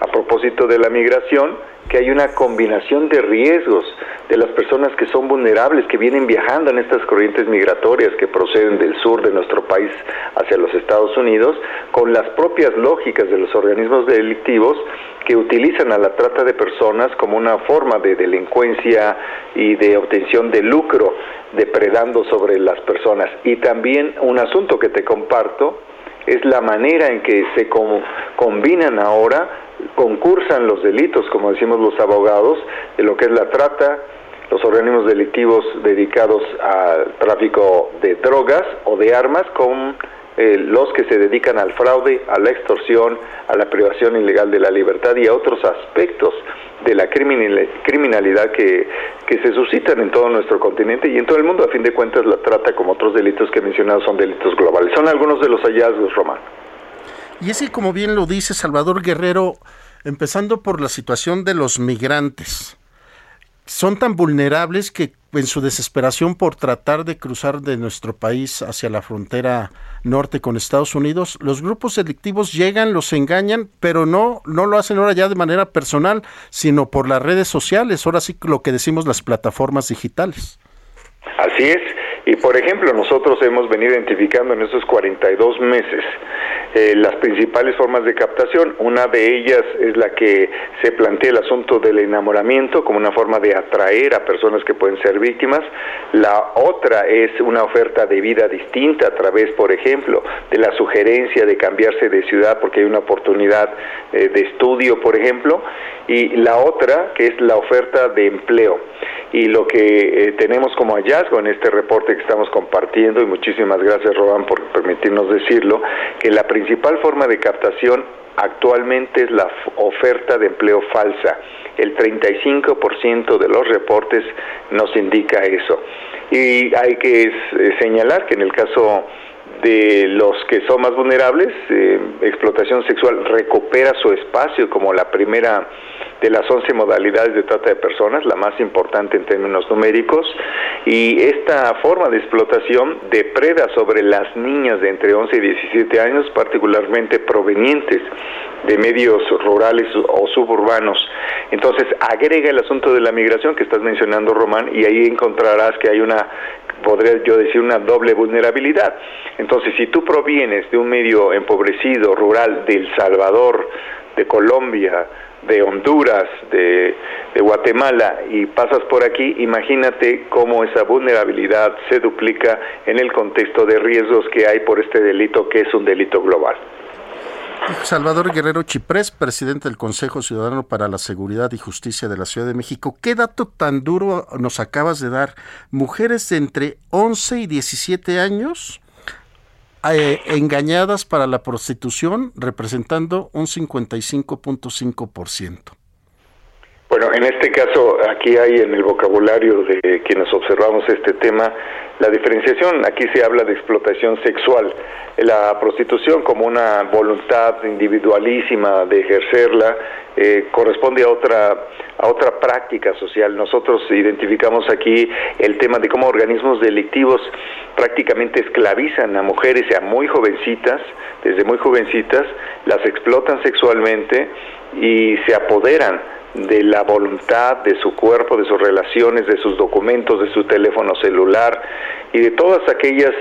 a propósito de la migración, que hay una combinación de riesgos de las personas que son vulnerables, que vienen viajando en estas corrientes migratorias que proceden del sur de nuestro país hacia los Estados Unidos, con las propias lógicas de los organismos delictivos que utilizan a la trata de personas como una forma de delincuencia y de obtención de lucro, depredando sobre las personas. Y también un asunto que te comparto, es la manera en que se combinan ahora, concursan los delitos, como decimos los abogados, de lo que es la trata, los organismos delictivos dedicados al tráfico de drogas o de armas con eh, los que se dedican al fraude, a la extorsión, a la privación ilegal de la libertad y a otros aspectos de la criminalidad que, que se suscitan en todo nuestro continente y en todo el mundo. A fin de cuentas, la trata, como otros delitos que he mencionado, son delitos globales. Son algunos de los hallazgos, Román. Y es como bien lo dice Salvador Guerrero, empezando por la situación de los migrantes, son tan vulnerables que en su desesperación por tratar de cruzar de nuestro país hacia la frontera norte con Estados Unidos, los grupos delictivos llegan, los engañan, pero no, no lo hacen ahora ya de manera personal, sino por las redes sociales, ahora sí lo que decimos las plataformas digitales. Así es, y por ejemplo, nosotros hemos venido identificando en estos 42 meses eh, las principales formas de captación. Una de ellas es la que se plantea el asunto del enamoramiento como una forma de atraer a personas que pueden ser víctimas. La otra es una oferta de vida distinta a través, por ejemplo, de la sugerencia de cambiarse de ciudad porque hay una oportunidad eh, de estudio, por ejemplo. Y la otra, que es la oferta de empleo. Y lo que eh, tenemos como hallazgo en este reporte que estamos compartiendo, y muchísimas gracias Roban por permitirnos decirlo, que la principal forma de captación actualmente es la oferta de empleo falsa. El 35% de los reportes nos indica eso. Y hay que eh, señalar que en el caso de los que son más vulnerables, eh, explotación sexual recupera su espacio como la primera de las 11 modalidades de trata de personas, la más importante en términos numéricos, y esta forma de explotación depreda sobre las niñas de entre 11 y 17 años, particularmente provenientes de medios rurales o suburbanos. Entonces, agrega el asunto de la migración que estás mencionando, Román, y ahí encontrarás que hay una podría yo decir, una doble vulnerabilidad. Entonces, si tú provienes de un medio empobrecido, rural, de El Salvador, de Colombia, de Honduras, de, Guatemala y pasas por aquí, imagínate cómo esa vulnerabilidad se duplica en el contexto de riesgos que hay por este delito que es un delito global. Salvador Guerrero Chiprés, presidente del Consejo Ciudadano para la Seguridad y Justicia de la Ciudad de México. ¿Qué dato tan duro nos acabas de dar? Mujeres de entre 11 y 17 años eh, engañadas para la prostitución, representando un 55.5%. Bueno, en este caso, aquí hay en el vocabulario de quienes observamos este tema la diferenciación. Aquí se habla de explotación sexual. La prostitución como una voluntad individualísima de ejercerla eh, corresponde a otra a otra práctica social. Nosotros identificamos aquí el tema de cómo organismos delictivos prácticamente esclavizan a mujeres a muy jovencitas, desde muy jovencitas, las explotan sexualmente y se apoderan de la voluntad, de su cuerpo, de sus relaciones, de sus documentos, de su teléfono celular y de todas aquellas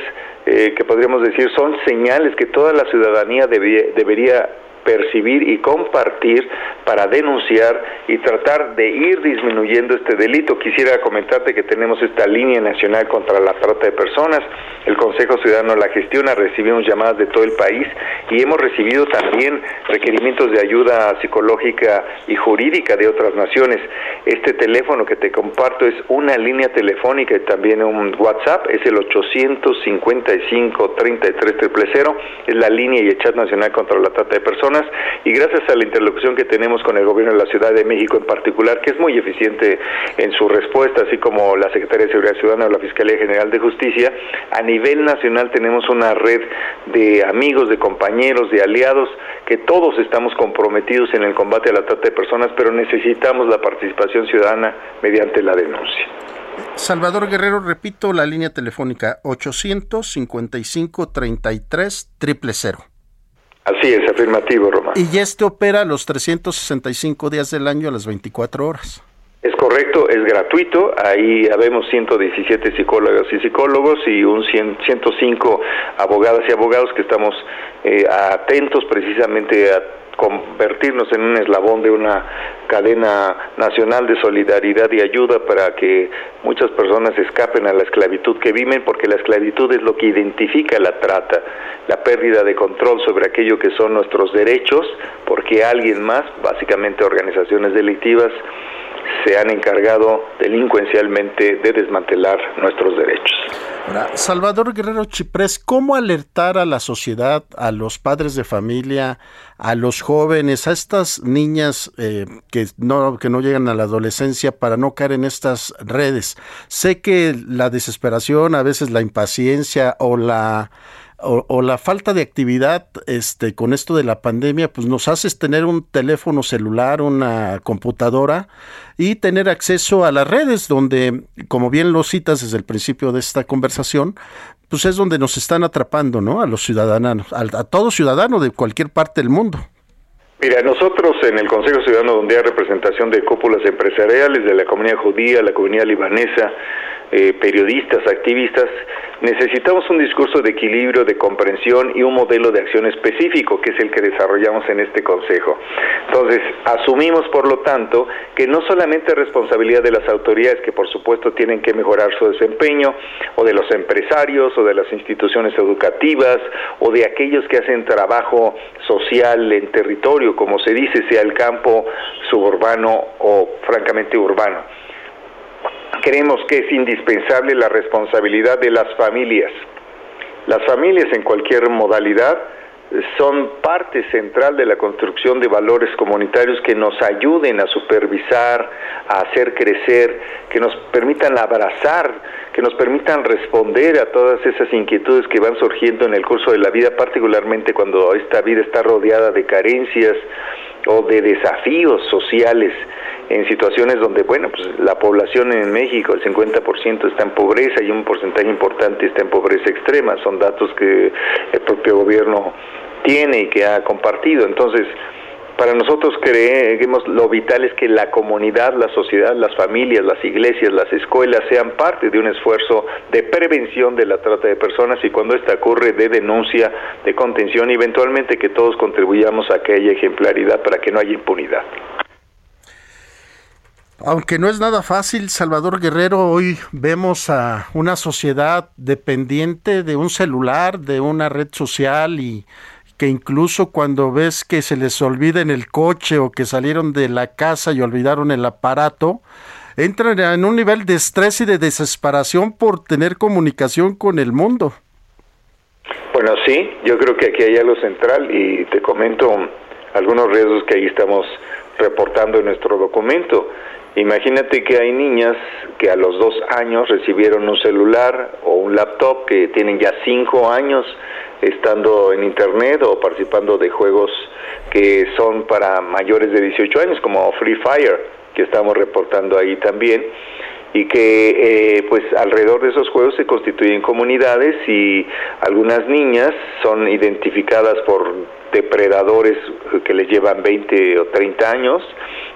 eh, que podríamos decir son señales que toda la ciudadanía debería percibir y compartir para denunciar y tratar de ir disminuyendo este delito. Quisiera comentarte que tenemos esta línea nacional contra la trata de personas. El Consejo Ciudadano la gestiona, recibimos llamadas de todo el país y hemos recibido también requerimientos de ayuda psicológica y jurídica de otras naciones. Este teléfono que te comparto es una línea telefónica y también un WhatsApp, es el 855 33 es la línea y el chat nacional contra la trata de personas y gracias a la interlocución que tenemos con el gobierno de la Ciudad de México en particular, que es muy eficiente en su respuesta, así como la Secretaría de Seguridad Ciudadana o la Fiscalía General de Justicia, a nivel nacional tenemos una red de amigos, de compañeros, de aliados, que todos estamos comprometidos en el combate a la trata de personas, pero necesitamos la participación ciudadana mediante la denuncia. Salvador Guerrero, repito la línea telefónica 855 33 000. Así es, afirmativo, Román. Y este opera los 365 días del año a las 24 horas. Es correcto, es gratuito. Ahí habemos 117 psicólogas y psicólogos y un 105 abogadas y abogados que estamos eh, atentos precisamente a convertirnos en un eslabón de una cadena nacional de solidaridad y ayuda para que muchas personas escapen a la esclavitud que viven, porque la esclavitud es lo que identifica la trata, la pérdida de control sobre aquello que son nuestros derechos, porque alguien más, básicamente organizaciones delictivas, se han encargado delincuencialmente de desmantelar nuestros derechos. Salvador Guerrero Chiprés, ¿cómo alertar a la sociedad, a los padres de familia, a los jóvenes, a estas niñas eh, que, no, que no llegan a la adolescencia para no caer en estas redes? Sé que la desesperación, a veces la impaciencia o la o, la falta de actividad este, con esto de la pandemia, pues nos hace tener un teléfono celular, una computadora y tener acceso a las redes donde, como bien lo citas desde el principio de esta conversación, pues es donde nos están atrapando, ¿no? A los ciudadanos, a, a todo ciudadano de cualquier parte del mundo. Mira, nosotros en el Consejo Ciudadano, donde hay representación de cúpulas empresariales, de la comunidad judía, la comunidad libanesa, eh, periodistas, activistas, necesitamos un discurso de equilibrio, de comprensión y un modelo de acción específico, que es el que desarrollamos en este Consejo. Entonces, asumimos, por lo tanto, que no solamente es responsabilidad de las autoridades, que por supuesto tienen que mejorar su desempeño, o de los empresarios, o de las instituciones educativas, o de aquellos que hacen trabajo social en territorio, como se dice, sea el campo suburbano o francamente urbano creemos que es indispensable la responsabilidad de las familias. Las familias en cualquier modalidad son parte central de la construcción de valores comunitarios que nos ayuden a supervisar, a hacer crecer, que nos permitan abrazar, que nos permitan responder a todas esas inquietudes que van surgiendo en el curso de la vida, particularmente cuando esta vida está rodeada de carencias o de desafíos sociales en situaciones donde, bueno, pues la población en México, el 50% está en pobreza y un porcentaje importante está en pobreza extrema. Son datos que el propio gobierno tiene y que ha compartido. Entonces, para nosotros creemos lo vital es que la comunidad, la sociedad, las familias, las iglesias, las escuelas sean parte de un esfuerzo de prevención de la trata de personas y cuando esta ocurre de denuncia, de contención y eventualmente que todos contribuyamos a que haya ejemplaridad para que no haya impunidad. Aunque no es nada fácil, Salvador Guerrero, hoy vemos a una sociedad dependiente de un celular, de una red social y que incluso cuando ves que se les olvida en el coche o que salieron de la casa y olvidaron el aparato, entran en un nivel de estrés y de desesperación por tener comunicación con el mundo. Bueno, sí, yo creo que aquí hay algo central y te comento algunos riesgos que ahí estamos reportando en nuestro documento. Imagínate que hay niñas que a los dos años recibieron un celular o un laptop que tienen ya cinco años estando en internet o participando de juegos que son para mayores de 18 años como Free Fire que estamos reportando ahí también y que eh, pues alrededor de esos juegos se constituyen comunidades y algunas niñas son identificadas por depredadores que les llevan 20 o 30 años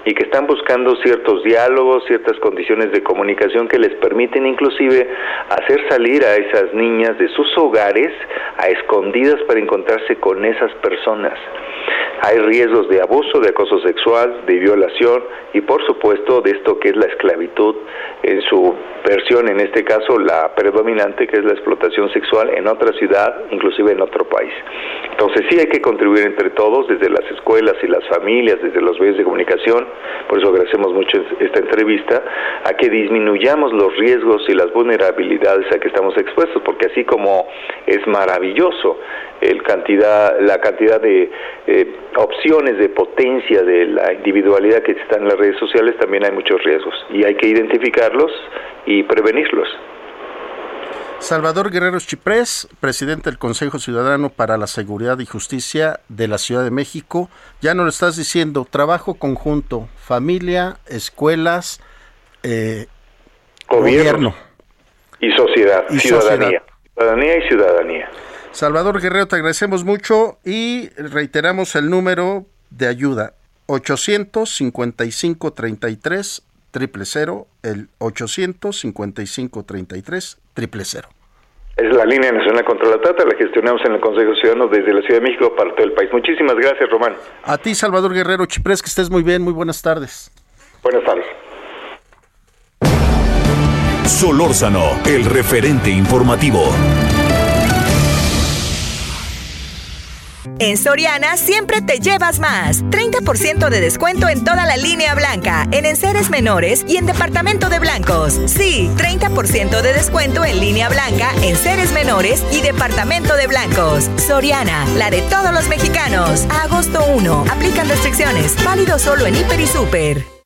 y que están buscando ciertos diálogos, ciertas condiciones de comunicación que les permiten inclusive hacer salir a esas niñas de sus hogares a escondidas para encontrarse con esas personas. Hay riesgos de abuso, de acoso sexual, de violación y por supuesto de esto que es la esclavitud en su versión, en este caso la predominante, que es la explotación sexual en otra ciudad, inclusive en otro país. Entonces sí hay que contribuir entre todos, desde las escuelas y las familias, desde los medios de comunicación, por eso agradecemos mucho esta entrevista, a que disminuyamos los riesgos y las vulnerabilidades a que estamos expuestos, porque así como es maravilloso el cantidad, la cantidad de eh, opciones de potencia de la individualidad que está en las redes sociales, también hay muchos riesgos y hay que identificarlos y prevenirlos. Salvador Guerrero Chiprés, presidente del Consejo Ciudadano para la Seguridad y Justicia de la Ciudad de México. Ya nos lo estás diciendo, trabajo conjunto, familia, escuelas, eh, gobierno, y sociedad, ciudadanía. Ciudadanía y ciudadanía. Salvador Guerrero, te agradecemos mucho y reiteramos el número de ayuda 855 33 triple cero, el 855 33 triple cero. Es la línea nacional contra la trata, la gestionamos en el Consejo Ciudadano desde la Ciudad de México para todo el país. Muchísimas gracias, Román. A ti, Salvador Guerrero Chiprés, que estés muy bien, muy buenas tardes. Buenas tardes. Solórzano, el referente informativo. En Soriana siempre te llevas más. 30% de descuento en toda la línea blanca, en enseres menores y en departamento de blancos. Sí, 30% de descuento en línea blanca, en seres menores y departamento de blancos. Soriana, la de todos los mexicanos. agosto 1. Aplican restricciones. Válido solo en Hiper y Super.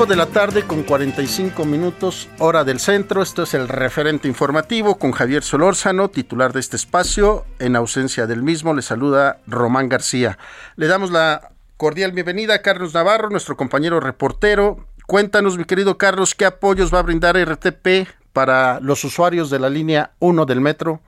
5 de la tarde con 45 minutos hora del centro. Esto es el referente informativo con Javier Solórzano, titular de este espacio. En ausencia del mismo le saluda Román García. Le damos la cordial bienvenida a Carlos Navarro, nuestro compañero reportero. Cuéntanos, mi querido Carlos, qué apoyos va a brindar RTP para los usuarios de la línea 1 del metro.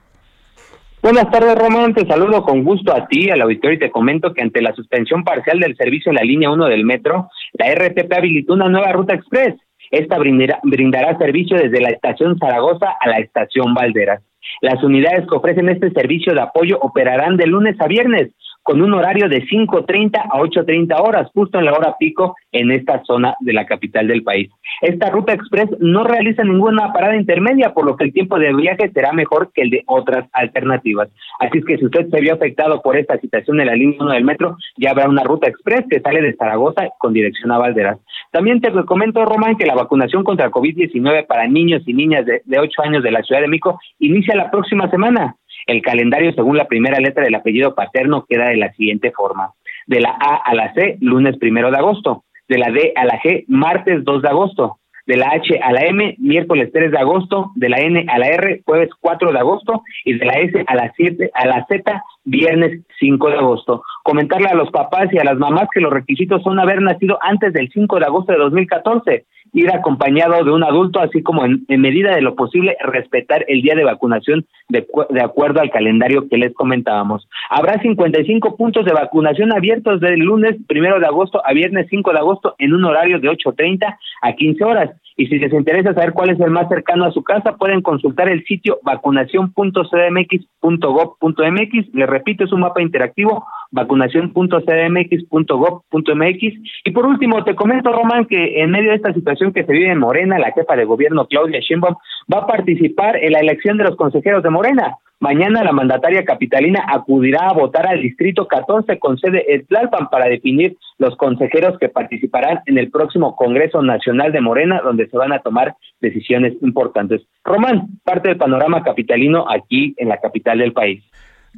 Buenas tardes, Román. Te saludo con gusto a ti, al auditorio, y te comento que ante la suspensión parcial del servicio en la línea 1 del metro, la RTP habilitó una nueva ruta express. Esta brindará, brindará servicio desde la estación Zaragoza a la estación Valderas. Las unidades que ofrecen este servicio de apoyo operarán de lunes a viernes, con un horario de 5.30 a 8.30 horas, justo en la hora pico en esta zona de la capital del país. Esta ruta express no realiza ninguna parada intermedia, por lo que el tiempo de viaje será mejor que el de otras alternativas. Así es que si usted se vio afectado por esta situación de la línea 1 del metro, ya habrá una ruta express que sale de Zaragoza con dirección a Valderas. También te comento, Román, que la vacunación contra COVID-19 para niños y niñas de, de 8 años de la Ciudad de México inicia la próxima semana. El calendario, según la primera letra del apellido paterno, queda de la siguiente forma. De la A a la C, lunes primero de agosto. De la D a la G, martes 2 de agosto. De la H a la M, miércoles 3 de agosto. De la N a la R, jueves 4 de agosto. Y de la S a la, 7, a la Z, viernes 5 de agosto. Comentarle a los papás y a las mamás que los requisitos son haber nacido antes del 5 de agosto de 2014 ir acompañado de un adulto, así como en, medida de lo posible respetar el día de vacunación de, de, acuerdo al calendario que les comentábamos. Habrá 55 puntos de vacunación abiertos del lunes primero de agosto a viernes 5 de agosto en un horario de 8.30 a 15 horas. Y si les interesa saber cuál es el más cercano a su casa, pueden consultar el sitio vacunación.cdmx.gov.mx. Les repito, es un mapa interactivo, vacunación.cdmx.gov.mx. Y por último, te comento, Román, que en medio de esta situación que se vive en Morena, la jefa de gobierno, Claudia Sheinbaum, va a participar en la elección de los consejeros de Morena. Mañana la mandataria capitalina acudirá a votar al Distrito 14 con sede en Tlalpan para definir los consejeros que participarán en el próximo Congreso Nacional de Morena, donde se van a tomar decisiones importantes. Román, parte del panorama capitalino aquí en la capital del país.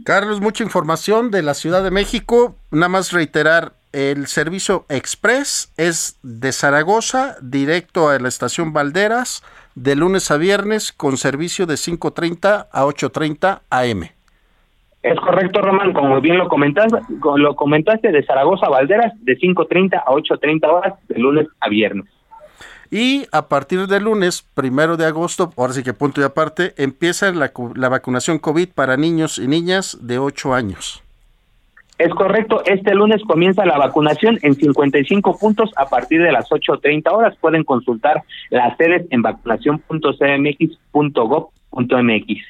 Carlos, mucha información de la Ciudad de México. Nada más reiterar, el servicio express es de Zaragoza, directo a la estación Valderas de lunes a viernes con servicio de 5.30 a 8.30 am. Es correcto, Román, como bien lo comentaste, lo comentaste de Zaragoza a Valderas de 5.30 a 8.30 horas de lunes a viernes. Y a partir del lunes, primero de agosto, ahora sí que punto y aparte, empieza la, la vacunación COVID para niños y niñas de 8 años. Es correcto, este lunes comienza la vacunación en 55 puntos a partir de las 8.30 horas. Pueden consultar las sedes en vacunación.cmx.gov.mx.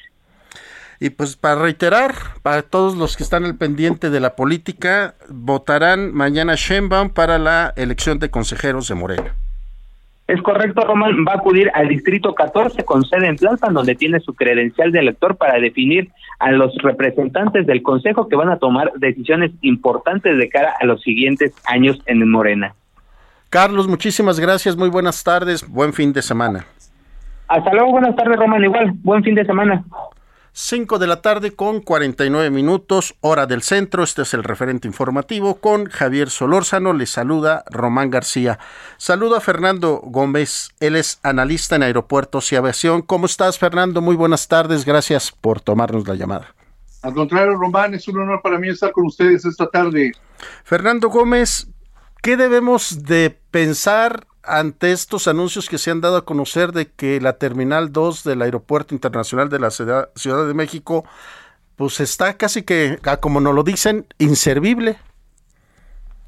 Y pues para reiterar, para todos los que están al pendiente de la política, votarán mañana Sheinbaum para la elección de consejeros de Morena. Es correcto, Román. Va a acudir al Distrito 14 con sede en Tlalpan, donde tiene su credencial de elector para definir a los representantes del Consejo que van a tomar decisiones importantes de cara a los siguientes años en Morena. Carlos, muchísimas gracias. Muy buenas tardes. Buen fin de semana. Hasta luego. Buenas tardes, Román. Igual. Buen fin de semana. 5 de la tarde con 49 minutos, hora del centro. Este es el referente informativo con Javier Solórzano. Le saluda Román García. Saludo a Fernando Gómez. Él es analista en aeropuertos y aviación. ¿Cómo estás, Fernando? Muy buenas tardes. Gracias por tomarnos la llamada. Al contrario, Román, es un honor para mí estar con ustedes esta tarde. Fernando Gómez, ¿qué debemos de pensar ante estos anuncios que se han dado a conocer de que la Terminal 2 del Aeropuerto Internacional de la Ciudad, de México, pues está casi que, como nos lo dicen, inservible.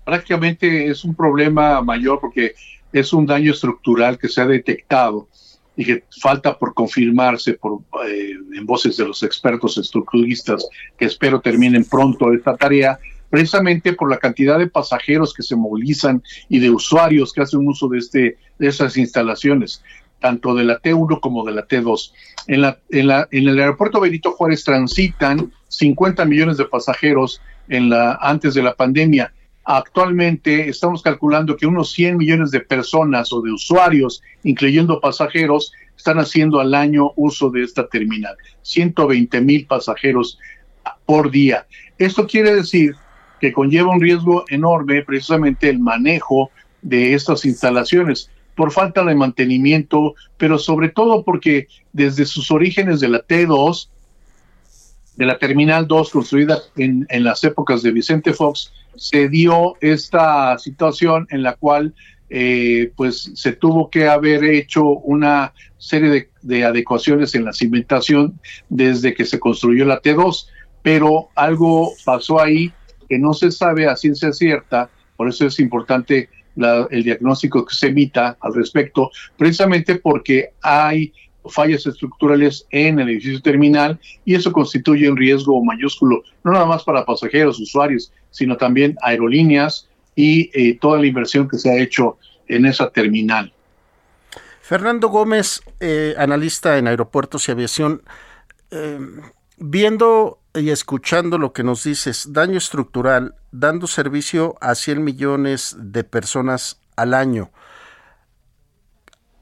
Prácticamente es un problema mayor porque es un daño estructural que se ha detectado y que falta por confirmarse por, eh, en voces de los expertos estructuristas que espero terminen pronto esta tarea precisamente por la cantidad de pasajeros que se movilizan y de usuarios que hacen uso de, este, de esas instalaciones, tanto de la T1 como de la T2. En, la, en, la, en el aeropuerto Benito Juárez transitan 50 millones de pasajeros en la, antes de la pandemia. Actualmente estamos calculando que unos 100 millones de personas o de usuarios, incluyendo pasajeros, están haciendo al año uso de esta terminal. 120 mil pasajeros por día. Esto quiere decir que conlleva un riesgo enorme precisamente el manejo de estas instalaciones por falta de mantenimiento, pero sobre todo porque desde sus orígenes de la T2, de la Terminal 2 construida en, en las épocas de Vicente Fox, se dio esta situación en la cual eh, pues se tuvo que haber hecho una serie de, de, adecuaciones en la cimentación desde que se construyó la T2, pero algo pasó ahí que no se sabe a ciencia cierta, por eso es importante el diagnóstico que se emita al respecto, precisamente porque hay fallas estructurales en el edificio terminal y eso constituye un riesgo mayúsculo, no nada más para pasajeros, usuarios, sino también aerolíneas y eh, toda la inversión que se ha hecho en esa terminal. Fernando Gómez, eh, analista en aeropuertos y aviación, eh, viendo y escuchando lo que nos dices, daño estructural, dando servicio a 100 millones de personas al año.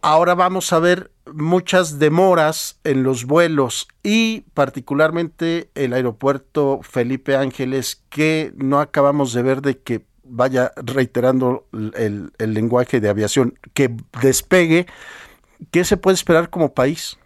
Ahora vamos a ver muchas demoras en los vuelos y particularmente el aeropuerto Felipe Ángeles que no acabamos de ver de que vaya reiterando el, el lenguaje de aviación, que despegue. ¿Qué se puede esperar como país?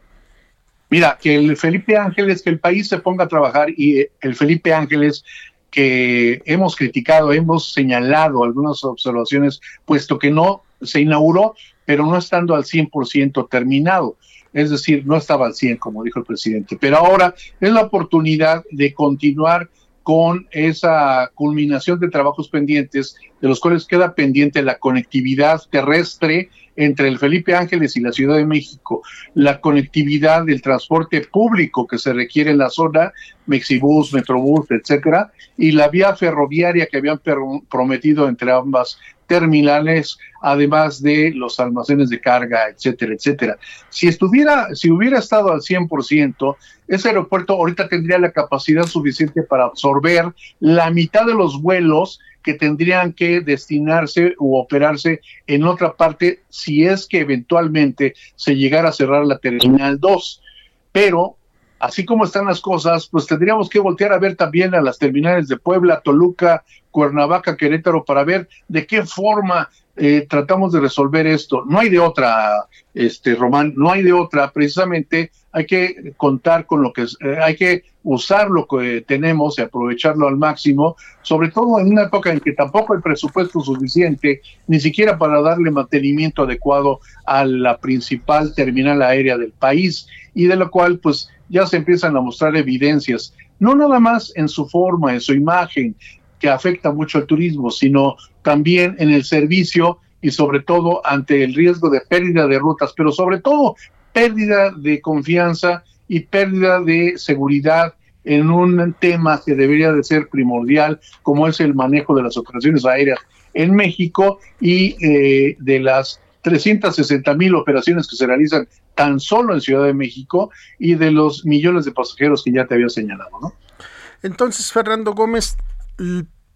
Mira, que el Felipe Ángeles, que el país se ponga a trabajar y el Felipe Ángeles que hemos criticado, hemos señalado algunas observaciones, puesto que no se inauguró, pero no estando al 100% terminado. Es decir, no estaba al 100, como dijo el presidente. Pero ahora es la oportunidad de continuar con esa culminación de trabajos pendientes, de los cuales queda pendiente la conectividad terrestre entre el Felipe Ángeles y la Ciudad de México, la conectividad del transporte público que se requiere en la zona, Mexibus, Metrobús, etcétera, y la vía ferroviaria que habían prometido entre ambas terminales, además de los almacenes de carga, etcétera, etcétera. Si estuviera, si hubiera estado al 100%, ese aeropuerto ahorita tendría la capacidad suficiente para absorber la mitad de los vuelos que tendrían que destinarse u operarse en otra parte si es que eventualmente se llegara a cerrar la terminal 2. Pero así como están las cosas, pues tendríamos que voltear a ver también a las terminales de Puebla, Toluca, Cuernavaca, Querétaro, para ver de qué forma eh, tratamos de resolver esto. No hay de otra, este Román, no hay de otra. Precisamente hay que contar con lo que eh, hay que usar lo que tenemos y aprovecharlo al máximo, sobre todo en una época en que tampoco hay presupuesto suficiente, ni siquiera para darle mantenimiento adecuado a la principal terminal aérea del país y de lo cual pues ya se empiezan a mostrar evidencias, no nada más en su forma, en su imagen, que afecta mucho al turismo, sino también en el servicio y sobre todo ante el riesgo de pérdida de rutas, pero sobre todo pérdida de confianza y pérdida de seguridad en un tema que debería de ser primordial, como es el manejo de las operaciones aéreas en México y eh, de las 360 mil operaciones que se realizan tan solo en Ciudad de México y de los millones de pasajeros que ya te había señalado, ¿no? Entonces, Fernando Gómez,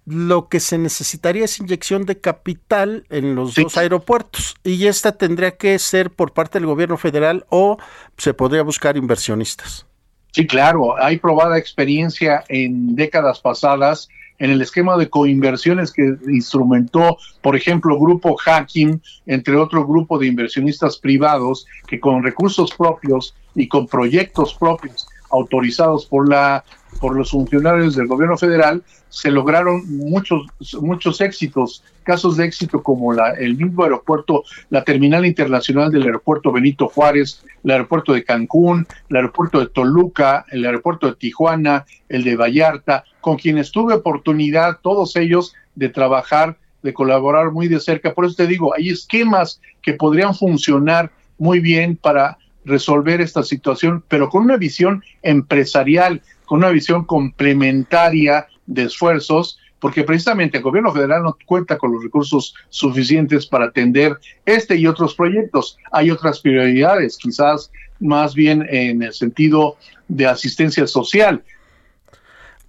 lo que se necesitaría es inyección de capital en los dos aeropuertos y esta tendría que ser por parte del gobierno federal o se podría buscar inversionistas. Sí, claro, hay probada experiencia en décadas pasadas en el esquema de coinversiones que instrumentó, por ejemplo, Grupo Hacking, entre otro grupo de inversionistas privados que con recursos propios y con proyectos propios autorizados por la por los funcionarios del gobierno federal se lograron muchos muchos éxitos. Casos de éxito como la, el mismo aeropuerto la terminal internacional del aeropuerto Benito Juárez el aeropuerto de Cancún el aeropuerto de Toluca el aeropuerto de Tijuana el de Vallarta con quienes tuve oportunidad todos ellos de trabajar de colaborar muy de cerca. Por eso te digo hay esquemas que podrían funcionar muy bien para resolver esta situación, pero con una visión empresarial, con una visión complementaria de esfuerzos, porque precisamente el gobierno federal no cuenta con los recursos suficientes para atender este y otros proyectos. Hay otras prioridades, quizás más bien en el sentido de asistencia social.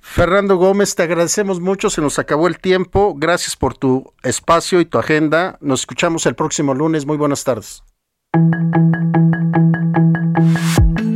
Fernando Gómez, te agradecemos mucho, se nos acabó el tiempo. Gracias por tu espacio y tu agenda. Nos escuchamos el próximo lunes. Muy buenas tardes.